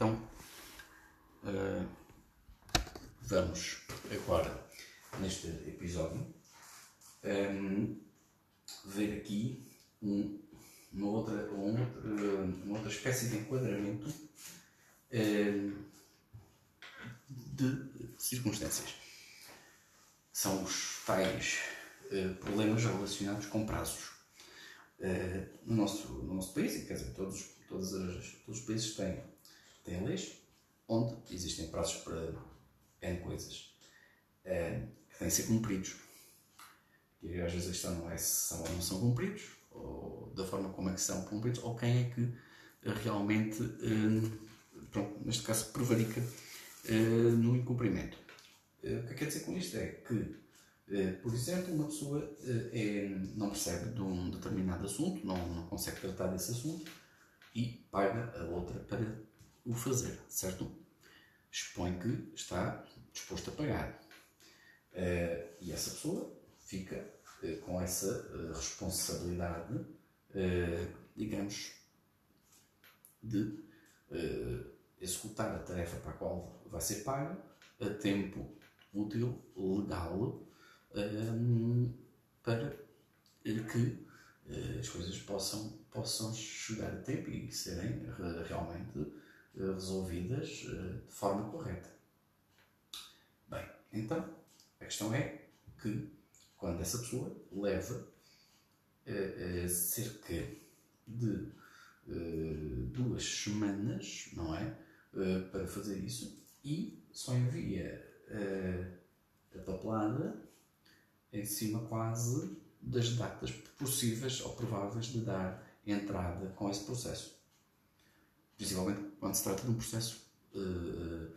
Então, uh, vamos agora, neste episódio, um, ver aqui um, uma, outra, uma, outra, uma outra espécie de enquadramento um, de circunstâncias. São os tais uh, problemas relacionados com prazos. Uh, no, nosso, no nosso país, quer dizer, todos, todos os países têm leis onde existem prazos para N coisas é, que têm de ser cumpridos. E às vezes a questão não é se são ou não são cumpridos, ou da forma como é que são cumpridos, ou quem é que realmente, eh, pronto, neste caso, prevarica eh, no incumprimento. O que quer dizer com isto é que, por exemplo, uma pessoa é, não percebe de um determinado assunto, não, não consegue tratar desse assunto e paga a outra para o fazer, certo? Expõe que está disposto a pagar. Uh, e essa pessoa fica uh, com essa uh, responsabilidade, digamos, de executar a tarefa para a qual vai ser paga a tempo útil, legal, para que as coisas possam, possam chegar a tempo e serem realmente resolvidas eh, de forma correta. Bem, então a questão é que quando essa pessoa leva eh, cerca de duas semanas, não é? para fazer isso e só envia a papelada em cima quase das datas possíveis ou prováveis de dar entrada com esse processo principalmente quando se trata de um processo uh,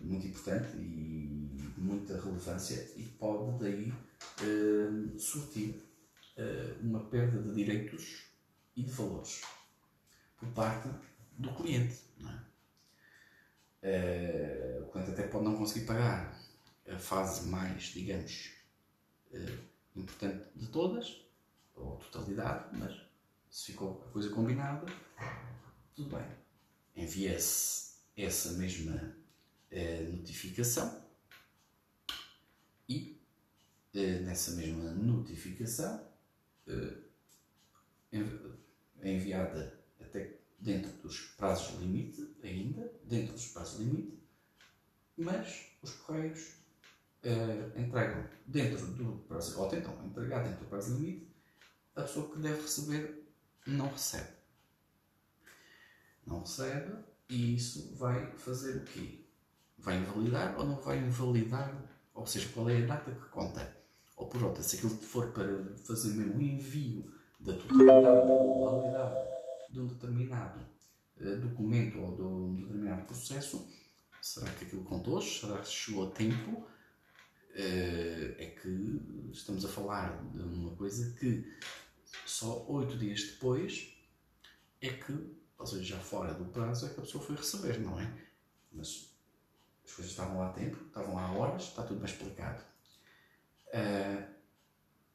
muito importante e de muita relevância e pode daí uh, surtir uh, uma perda de direitos e de valores por parte do cliente. É? o cliente até pode não conseguir pagar a fase mais, digamos, importante de todas, ou totalidade, mas se ficou a coisa combinada, tudo bem envia-se essa mesma uh, notificação e uh, nessa mesma notificação uh, é enviada até dentro dos prazos limite, ainda, dentro dos prazos limite, mas os correios entregam dentro do prazo, ou tentam entregar dentro do prazo limite, a pessoa que deve receber não recebe não recebe e isso vai fazer o quê? Vai invalidar ou não vai invalidar? Ou seja, qual é a data que conta? Ou por outra, se aquilo for para fazer mesmo o envio da totalidade, da totalidade de um determinado uh, documento ou de um determinado processo, será que aquilo contou? Será que chegou a tempo? Uh, é que estamos a falar de uma coisa que só oito dias depois é que ou seja, já fora do prazo é que a pessoa foi receber, não é? Mas as coisas estavam lá a tempo, estavam lá a horas, está tudo bem explicado. Uh,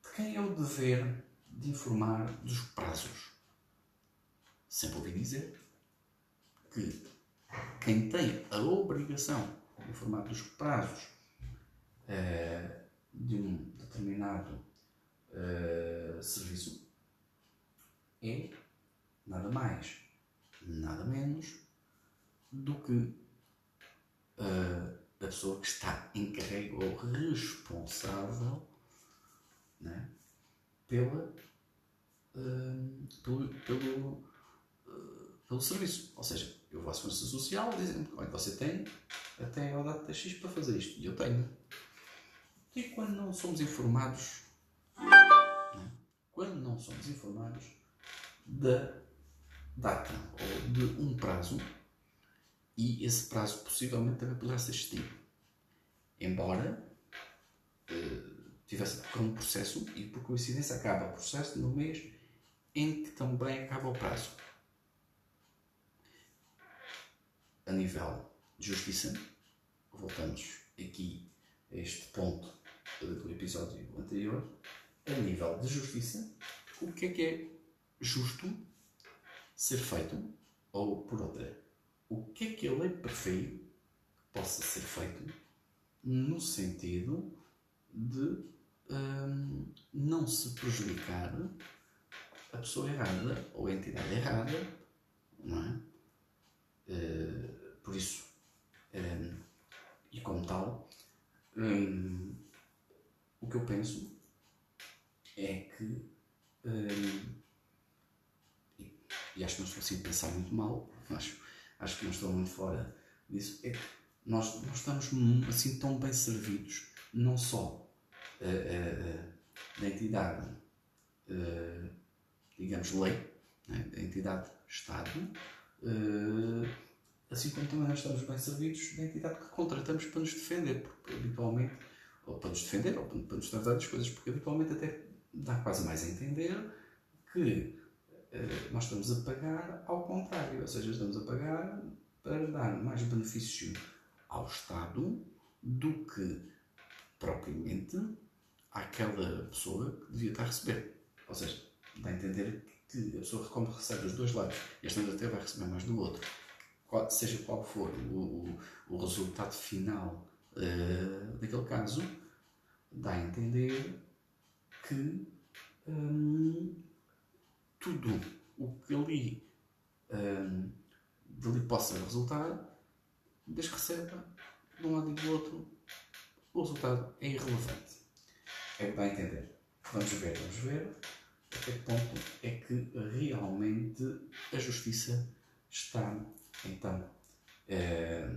de quem é o dever de informar dos prazos? Sempre ouvi dizer que quem tem a obrigação de informar dos prazos uh, de um determinado uh, serviço é nada mais nada menos do que uh, a pessoa que está encarregue ou responsável né, pela, uh, pelo, pelo, uh, pelo serviço. Ou seja, eu vou à Segurança Social dizem olha, você tem até a data X para fazer isto. E eu tenho. E quando não somos informados, né, quando não somos informados da data ou de um prazo e esse prazo possivelmente também poderá ser extinto. Embora uh, tivesse um processo e por coincidência acaba o processo no mês em que também acaba o prazo. A nível de justiça, voltamos aqui a este ponto do episódio anterior. A nível de justiça, o que é que é justo ser feito, ou por outra, o que é que a lei prefere que possa ser feito no sentido de hum, não se prejudicar a pessoa errada ou a entidade errada, não é? Uh, por isso, um, e como tal, um, o que eu penso é que, um, e acho que não estou assim pensar muito mal, acho, acho que não estou muito fora disso, é que nós, nós estamos assim tão bem servidos, não só uh, uh, da entidade, uh, digamos, lei, né, da entidade Estado, assim como também nós estamos bem servidos da entidade que contratamos para nos defender, porque habitualmente, ou para nos defender, ou para nos tratar das coisas, porque habitualmente até dá quase mais a entender que nós estamos a pagar ao contrário, ou seja, estamos a pagar para dar mais benefício ao Estado do que propriamente àquela pessoa que devia estar a receber. Ou seja, dá a entender que a pessoa, como recebe dos dois lados, e este até vai receber mais do outro, seja qual for o, o, o resultado final uh, daquele caso, dá a entender que um, tudo o que ali um, dali possa resultar desde que receba de um lado e do outro, o resultado é irrelevante. É que dá a entender. Vamos ver, vamos ver até que ponto é que realmente a justiça está, então, é,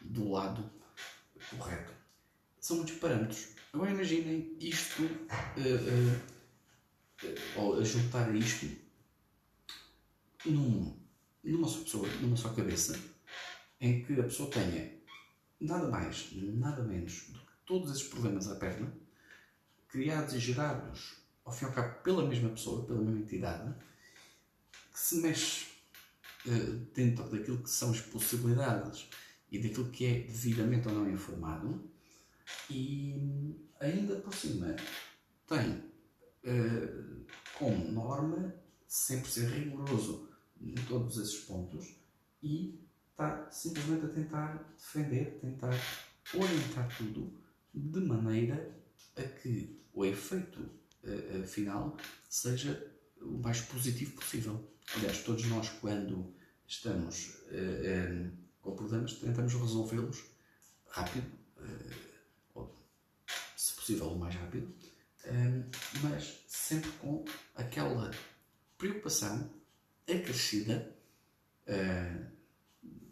do lado correto. São muitos parâmetros. Agora imaginem isto, uh, uh, ou a juntar isto num, numa só pessoa, numa só cabeça, em que a pessoa tenha nada mais, nada menos do que todos esses problemas à perna, criados e gerados, ao fim e ao cabo, pela mesma pessoa, pela mesma entidade, que se mexe uh, dentro daquilo que são as possibilidades e daquilo que é devidamente ou não informado, e ainda por cima tem uh, como norma sempre ser rigoroso em todos esses pontos e está simplesmente a tentar defender, tentar orientar tudo de maneira a que o efeito uh, final seja o mais positivo possível. Aliás, todos nós, quando estamos uh, com problemas, tentamos resolvê-los rápido, ou, se possível, o mais rápido, mas sempre com aquela preocupação acrescida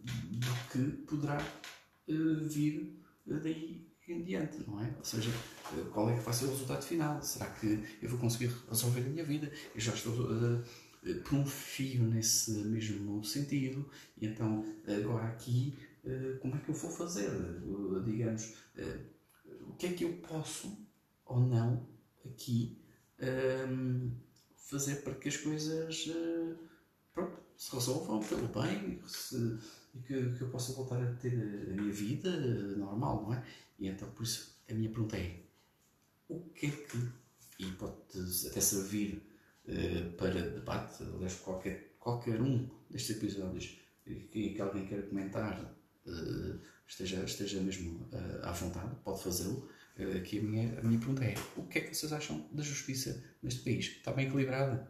do que poderá uh, vir daí em diante, não é? Ou seja, uh, qual é que vai ser o resultado final? Será que eu vou conseguir resolver a minha vida? Eu já estou por um fio nesse mesmo sentido, e então agora aqui, como é que eu vou fazer? digamos, o que é que eu posso ou não aqui um, fazer para que as coisas pronto, se resolvam pelo bem, se, e que, que eu possa voltar a ter a minha vida normal, não é? E então, por isso, a minha pergunta é: o que é que, e pode até servir uh, para debate, aliás, qualquer, qualquer um destes episódios que, que alguém queira comentar, uh, esteja, esteja mesmo uh, à vontade, pode fazê-lo. Aqui a minha, a minha pergunta é: o que é que vocês acham da justiça neste país? Está bem equilibrada?